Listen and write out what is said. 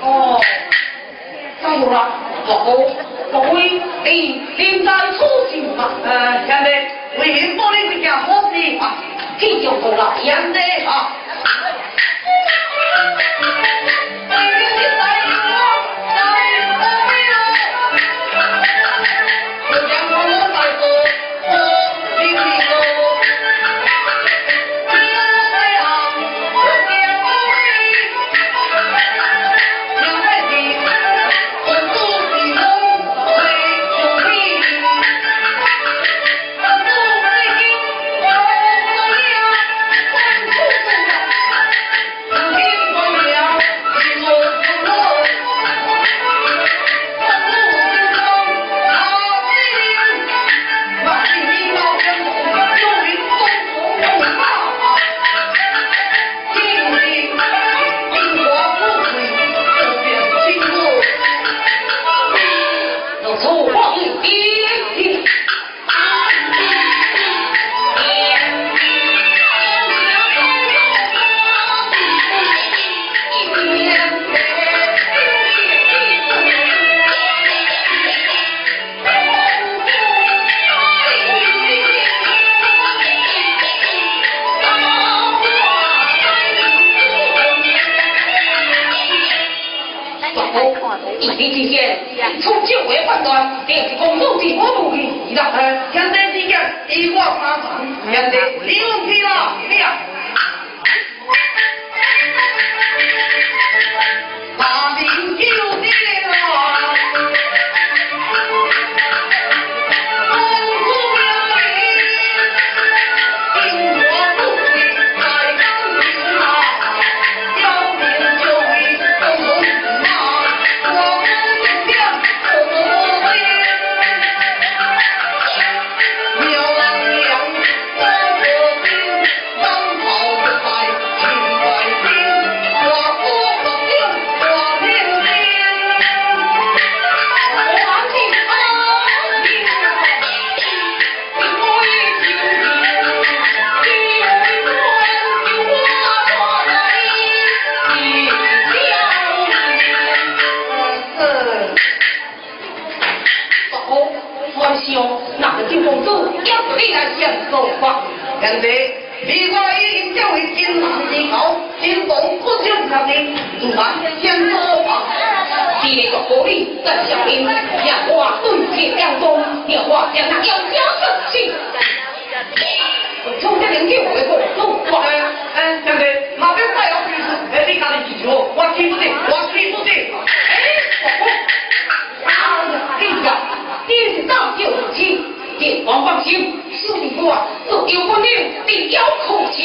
哦，差不多了，好，各位，哎，现在出席嘛？呃，现在为民保的这件好事啊，继续做了，现在。啊一天之间，从旧位判断，连公主的我都给你了。现在之间，一我三成，现在你用听了。公主要配来享受吧。现在李寡已经成为金王之后，金王不想他的主人享受吧。第二个狐狸在小兵，让我对其相，让我让他有家可。从这我一个，都。哎，现在马边快要退出，哎，你看的清楚，我听不见，我听不见。哎，我，啊，听着，听。并并交口角